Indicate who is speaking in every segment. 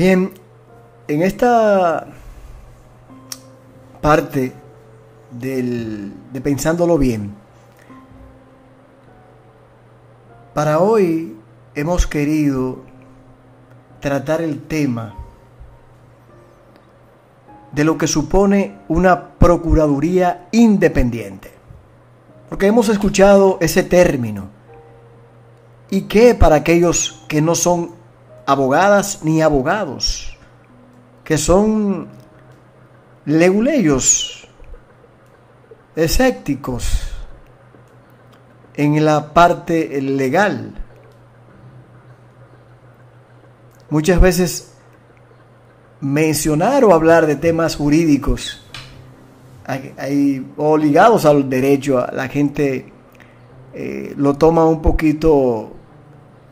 Speaker 1: Bien, en esta parte del, de pensándolo bien, para hoy hemos querido tratar el tema de lo que supone una Procuraduría independiente. Porque hemos escuchado ese término. ¿Y qué para aquellos que no son abogadas ni abogados? Que son leguleyos, escépticos en la parte legal. Muchas veces mencionar o hablar de temas jurídicos o ligados al derecho, la gente eh, lo toma un poquito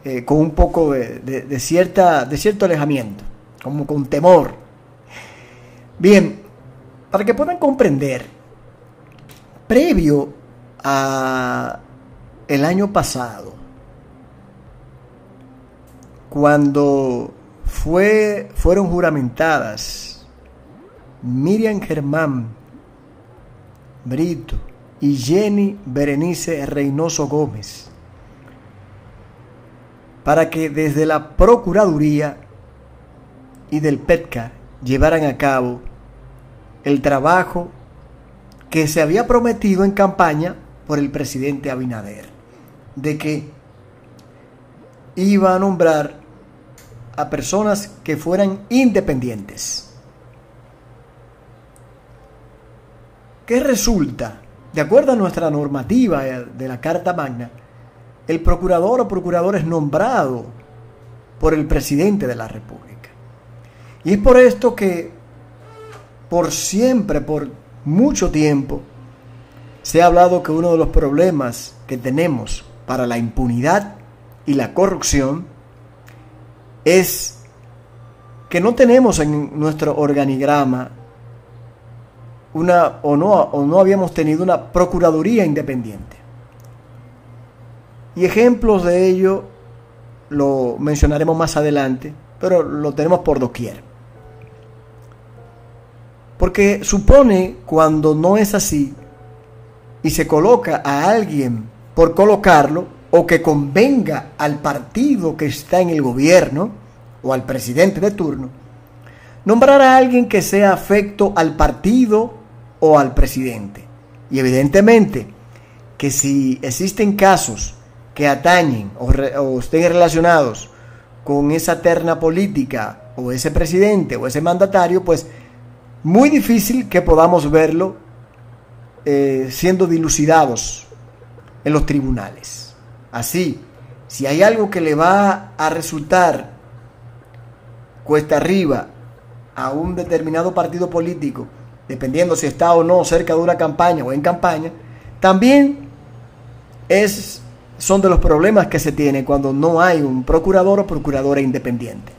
Speaker 1: eh, con un poco de, cierta, de cierto alejamiento, como con temor. Bien, para que puedan comprender, previo a el año pasado, cuando fue, fueron juramentadas Miriam Germán Brito y Jenny Berenice Reynoso Gómez, para que desde la Procuraduría y del PETCA llevaran a cabo el trabajo que se había prometido en campaña por el presidente Abinader, de que iba a nombrar a personas que fueran independientes. ¿Qué resulta? De acuerdo a nuestra normativa de la Carta Magna, el procurador o procurador es nombrado por el presidente de la República. Y es por esto que por siempre, por mucho tiempo, se ha hablado que uno de los problemas que tenemos para la impunidad y la corrupción es que no tenemos en nuestro organigrama una o no, o no habíamos tenido una procuraduría independiente. Y ejemplos de ello lo mencionaremos más adelante, pero lo tenemos por doquier. Porque supone cuando no es así y se coloca a alguien por colocarlo o que convenga al partido que está en el gobierno o al presidente de turno, nombrar a alguien que sea afecto al partido o al presidente. Y evidentemente que si existen casos que atañen o, estén relacionados con esa terna política o ese presidente o ese mandatario, pues muy difícil que podamos verlo eh, siendo dilucidados en los tribunales. Así, si hay algo que le va a resultar cuesta arriba a un determinado partido político, dependiendo si está o no cerca de una campaña o en campaña, también es, son de los problemas que se tienen cuando no hay un procurador o procuradora independiente.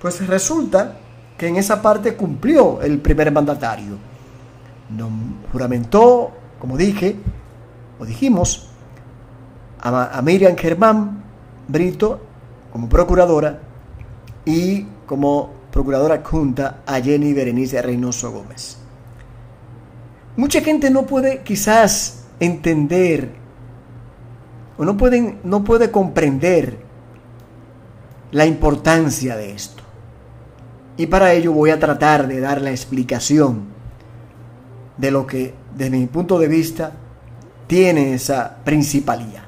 Speaker 1: Pues resulta que en esa parte cumplió el primer mandatario. Juramentó, como dije, o dijimos, a, Miriam Germán Brito como procuradora y como procuradora adjunta a Jenny Berenice Reynoso Gómez. Mucha gente no puede quizás entender no, pueden, no puede comprender la importancia de esto. Y para ello voy a tratar de dar la explicación de lo que, desde mi punto de vista, tiene esa principalía.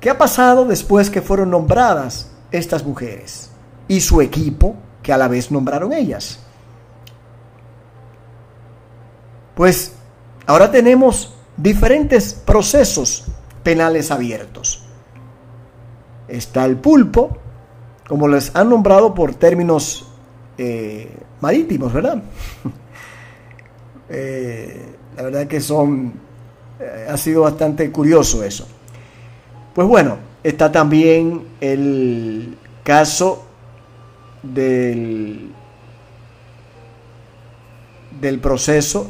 Speaker 1: ¿Qué ha pasado después que fueron nombradas estas mujeres y su equipo que a la vez nombraron ellas? Pues ahora tenemos diferentes procesos penales abiertos. Está el pulpo, como les han nombrado por términos eh, marítimos, ¿verdad? Eh, la verdad que son, eh, ha sido bastante curioso eso. Pues bueno, está también el caso del, del proceso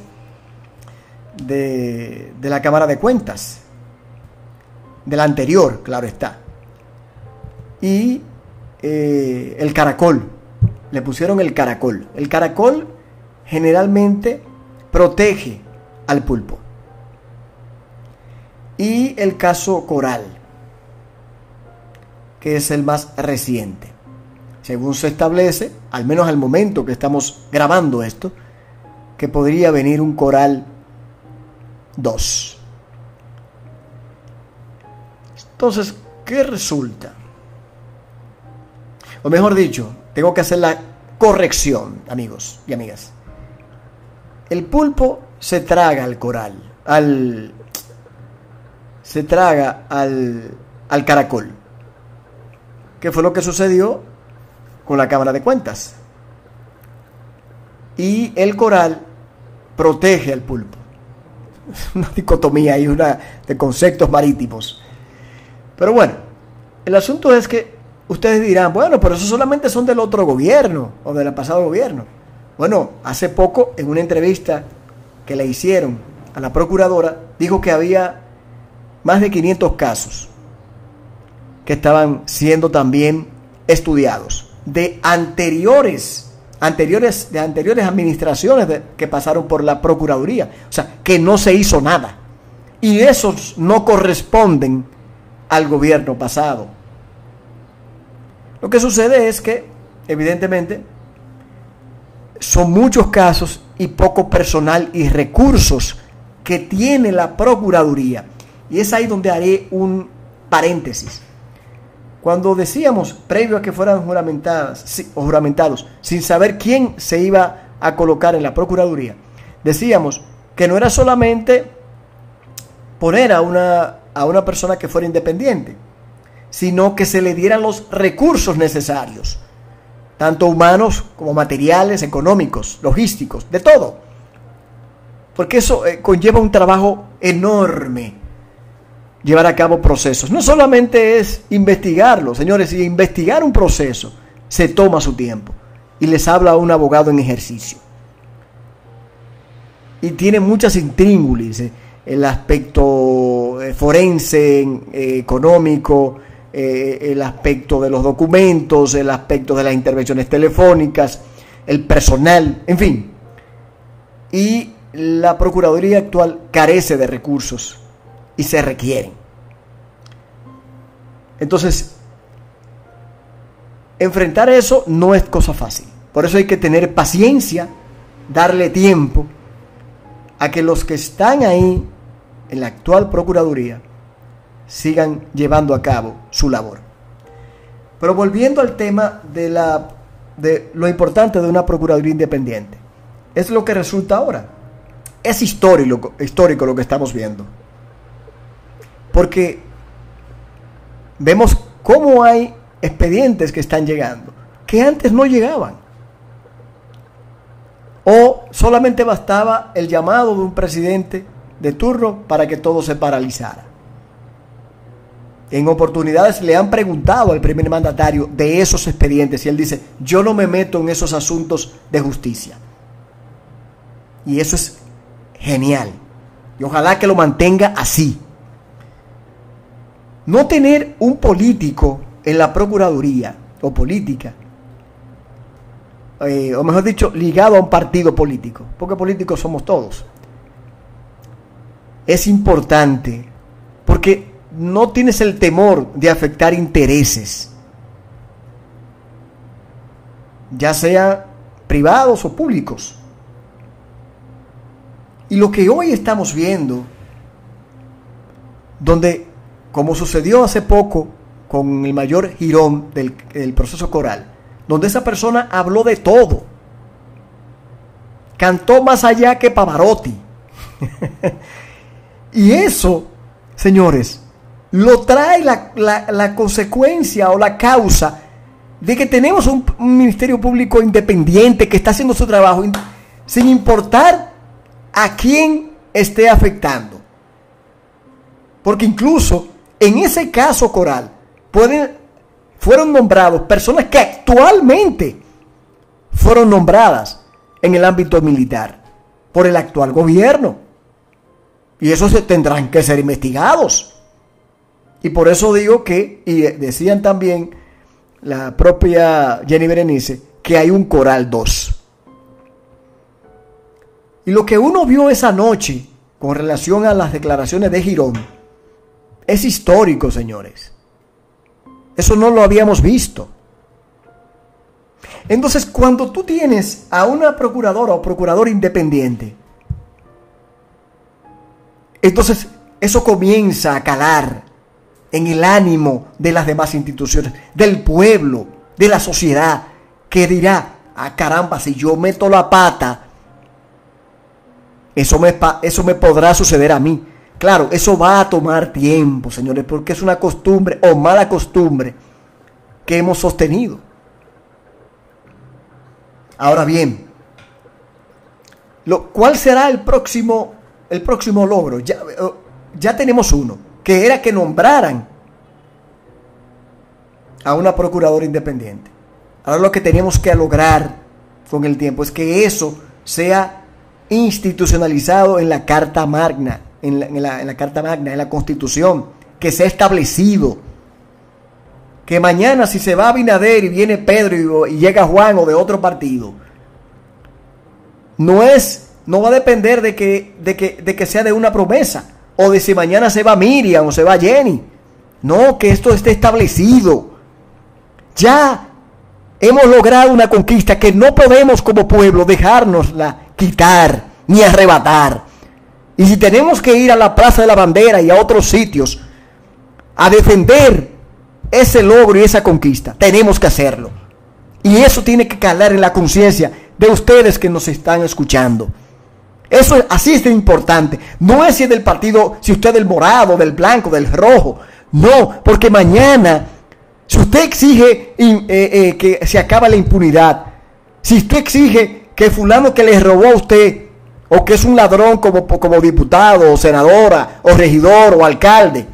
Speaker 1: de, de la Cámara de Cuentas, del anterior, claro está. Y eh, el caracol. Le pusieron el caracol. El caracol generalmente protege al pulpo. Y el caso coral, que es el más reciente. Según se establece, al menos al momento que estamos grabando esto, que podría venir un coral 2. Entonces, ¿qué resulta? O mejor dicho, tengo que hacer la corrección, amigos y amigas. El pulpo se traga al coral, al se traga al, al caracol. ¿Qué fue lo que sucedió con la Cámara de Cuentas? Y el coral protege al pulpo. Una dicotomía y una de conceptos marítimos. Pero bueno, el asunto es que ustedes dirán, bueno, pero eso solamente son del otro gobierno o del pasado gobierno. Bueno, hace poco en una entrevista que le hicieron a la procuradora, dijo que había más de 500 casos que estaban siendo también estudiados de anteriores anteriores de anteriores administraciones que pasaron por la procuraduría, o sea, que no se hizo nada. Y esos no corresponden al gobierno pasado. Lo que sucede es que, evidentemente, son muchos casos y poco personal y recursos que tiene la Procuraduría. Y es ahí donde haré un paréntesis. Cuando decíamos, previo a que fueran juramentadas, o juramentados, sin saber quién se iba a colocar en la Procuraduría, decíamos que no era solamente poner a una, a una persona que fuera independiente, sino que se le dieran los recursos necesarios tanto humanos como materiales, económicos, logísticos, de todo. Porque eso eh, conlleva un trabajo enorme, llevar a cabo procesos. No solamente es investigarlo, señores, y investigar un proceso se toma su tiempo. Y les habla un abogado en ejercicio. Y tiene muchas intríngulis, eh, el aspecto eh, forense, económico, eh, el aspecto de los documentos, el aspecto de las intervenciones telefónicas, el personal, en fin. Y la Procuraduría actual carece de recursos y se requieren. Entonces, enfrentar eso no es cosa fácil. Por eso hay que tener paciencia, darle tiempo a que los que están ahí en la actual Procuraduría sigan llevando a cabo su labor. Pero volviendo al tema de, la, de lo importante de una Procuraduría Independiente, es lo que resulta ahora. Es histórico, histórico lo que estamos viendo. Porque vemos cómo hay expedientes que están llegando, que antes no llegaban. O solamente bastaba el llamado de un presidente de turno para que todo se paralizara. En oportunidades le han preguntado al primer mandatario de esos expedientes y él dice, yo no me meto en esos asuntos de justicia. Y eso es genial. Y ojalá que lo mantenga así. No tener un político en la Procuraduría o política, eh, o mejor dicho, ligado a un partido político, porque políticos somos todos, es importante, porque no tienes el temor de afectar intereses, ya sea privados o públicos. Y lo que hoy estamos viendo, donde, como sucedió hace poco con el mayor girón del, proceso coral, donde esa persona habló de todo, cantó más allá que Pavarotti. y eso, señores, lo trae la, consecuencia o la causa de que tenemos un, ministerio público independiente que está haciendo su trabajo sin importar a quién esté afectando. Porque incluso en ese caso coral fueron nombrados personas que actualmente fueron nombradas en el ámbito militar por el actual gobierno. Y esos tendrán que ser investigados. Y por eso digo que, y decían también la propia Jenny Berenice, que hay un coral 2. Y lo que uno vio esa noche con relación a las declaraciones de Girón es histórico, señores. Eso no lo habíamos visto. Entonces, cuando tú tienes a una procuradora o procurador independiente, entonces eso comienza a calar en el ánimo de las demás instituciones, del pueblo, de la sociedad, que dirá, ah caramba, si yo meto la pata, eso me, eso me podrá suceder a mí. Claro, eso va a tomar tiempo, señores, porque es una costumbre o mala costumbre que hemos sostenido. Ahora bien, lo, ¿cuál será el próximo, el próximo logro? Eh, ya tenemos uno, que era que nombraran a una procuradora independiente. Ahora lo que tenemos que lograr con el tiempo es que eso sea institucionalizado en la Carta Magna, en la, Carta Magna, en la Constitución, que se ha establecido. Que mañana si se va a Binader y viene Pedro y, llega Juan o de otro partido, no es, no va a depender de que, de que, de que sea de una promesa, o de si mañana se va Miriam o se va Jenny. No, que esto esté establecido. Ya hemos logrado una conquista que no podemos como pueblo dejárnosla quitar ni arrebatar. Y si tenemos que ir a la Plaza de la Bandera y a otros sitios a defender ese logro y esa conquista, tenemos que hacerlo. Y eso tiene que calar en la conciencia de ustedes que nos están escuchando. Eso así es de importante. No es si es del partido, si usted es del morado, del blanco, del rojo. No, porque mañana, si usted exige eh, eh, que se acabe la impunidad, si usted exige que fulano que le robó a usted, o que es un ladrón como, como diputado, o senadora, o regidor, o alcalde,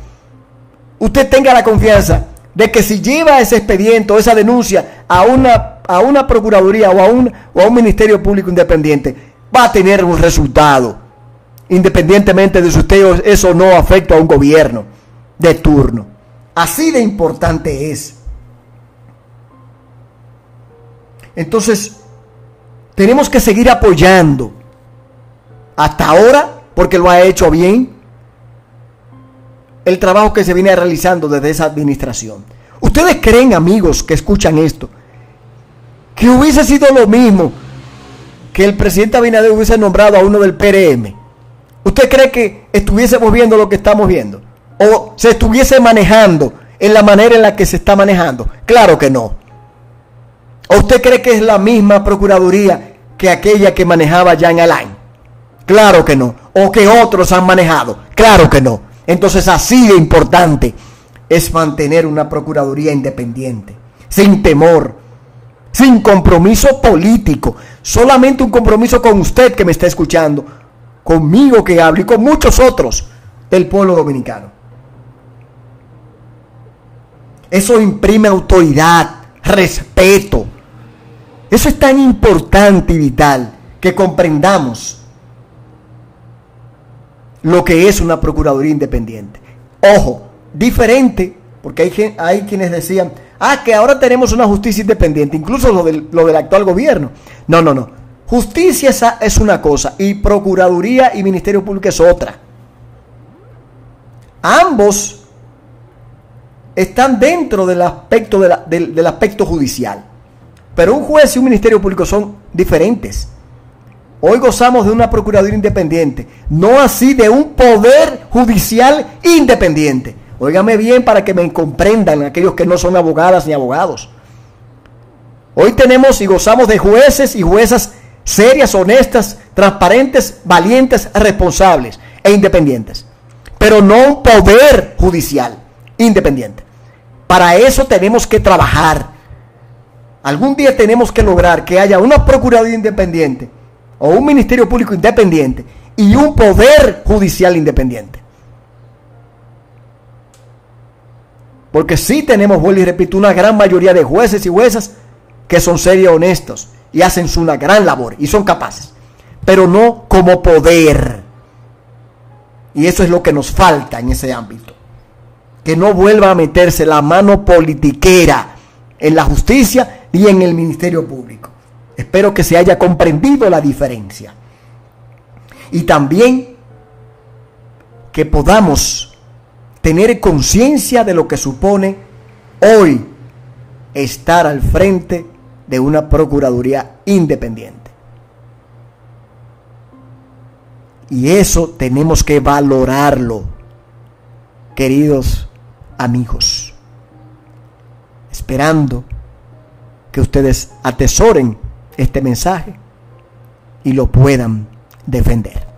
Speaker 1: usted tenga la confianza de que si lleva ese expediente o esa denuncia a una, a una procuraduría o a, un, o a un ministerio público independiente, va a tener un resultado, independientemente de si usted eso no afecta a un gobierno de turno. Así de importante es. Entonces, tenemos que seguir apoyando. Hasta ahora, porque lo ha hecho bien, el trabajo que se viene realizando desde esa administración. ¿Ustedes creen, amigos, que escuchan esto, que hubiese sido lo mismo que el presidente Abinader hubiese nombrado a uno del PRM? ¿Usted cree que estuviésemos viendo lo que estamos viendo? ¿O se estuviese manejando en la manera en la que se está manejando? Claro que no. ¿O usted cree que es la misma Procuraduría que aquella que manejaba Jean Alain? Claro que no. ¿O que otros han manejado? Claro que no. Entonces así de importante es mantener una Procuraduría independiente, sin temor, sin compromiso político, solamente un compromiso con usted que me está escuchando, conmigo que hablo y con muchos otros del pueblo dominicano. Eso imprime autoridad, respeto, eso es tan importante y vital que comprendamos lo que es una Procuraduría Independiente. Ojo, diferente, porque hay, hay quienes decían, ah, que ahora tenemos una justicia independiente, incluso lo del, lo del actual gobierno. No, no, no. Justicia es una cosa y Procuraduría y Ministerio Público es otra. Ambos están dentro del aspecto, del aspecto judicial. Pero un juez y un ministerio público son diferentes. Hoy gozamos de una Procuraduría independiente, no así de un poder judicial independiente. Óigame bien para que me comprendan aquellos que no son abogadas ni abogados. Hoy tenemos y gozamos de jueces y juezas serias, honestas, transparentes, valientes, responsables e independientes. Pero no un poder judicial independiente. Para eso tenemos que trabajar Algún día tenemos que lograr que haya una Procuraduría independiente o un Ministerio Público independiente y un Poder Judicial independiente. Porque sí tenemos, vuelvo y repito, una gran mayoría de jueces y juezas que son serios, honestos y hacen una gran labor y son capaces. Pero no como poder. Y eso es lo que nos falta en ese ámbito. Que no vuelva a meterse la mano politiquera en la justicia y en el Ministerio Público. Espero que se haya comprendido la diferencia. Y también que podamos tener conciencia de lo que supone hoy estar al frente de una Procuraduría independiente. Y eso tenemos que valorarlo, queridos amigos. Esperando que ustedes atesoren este mensaje y lo puedan defender.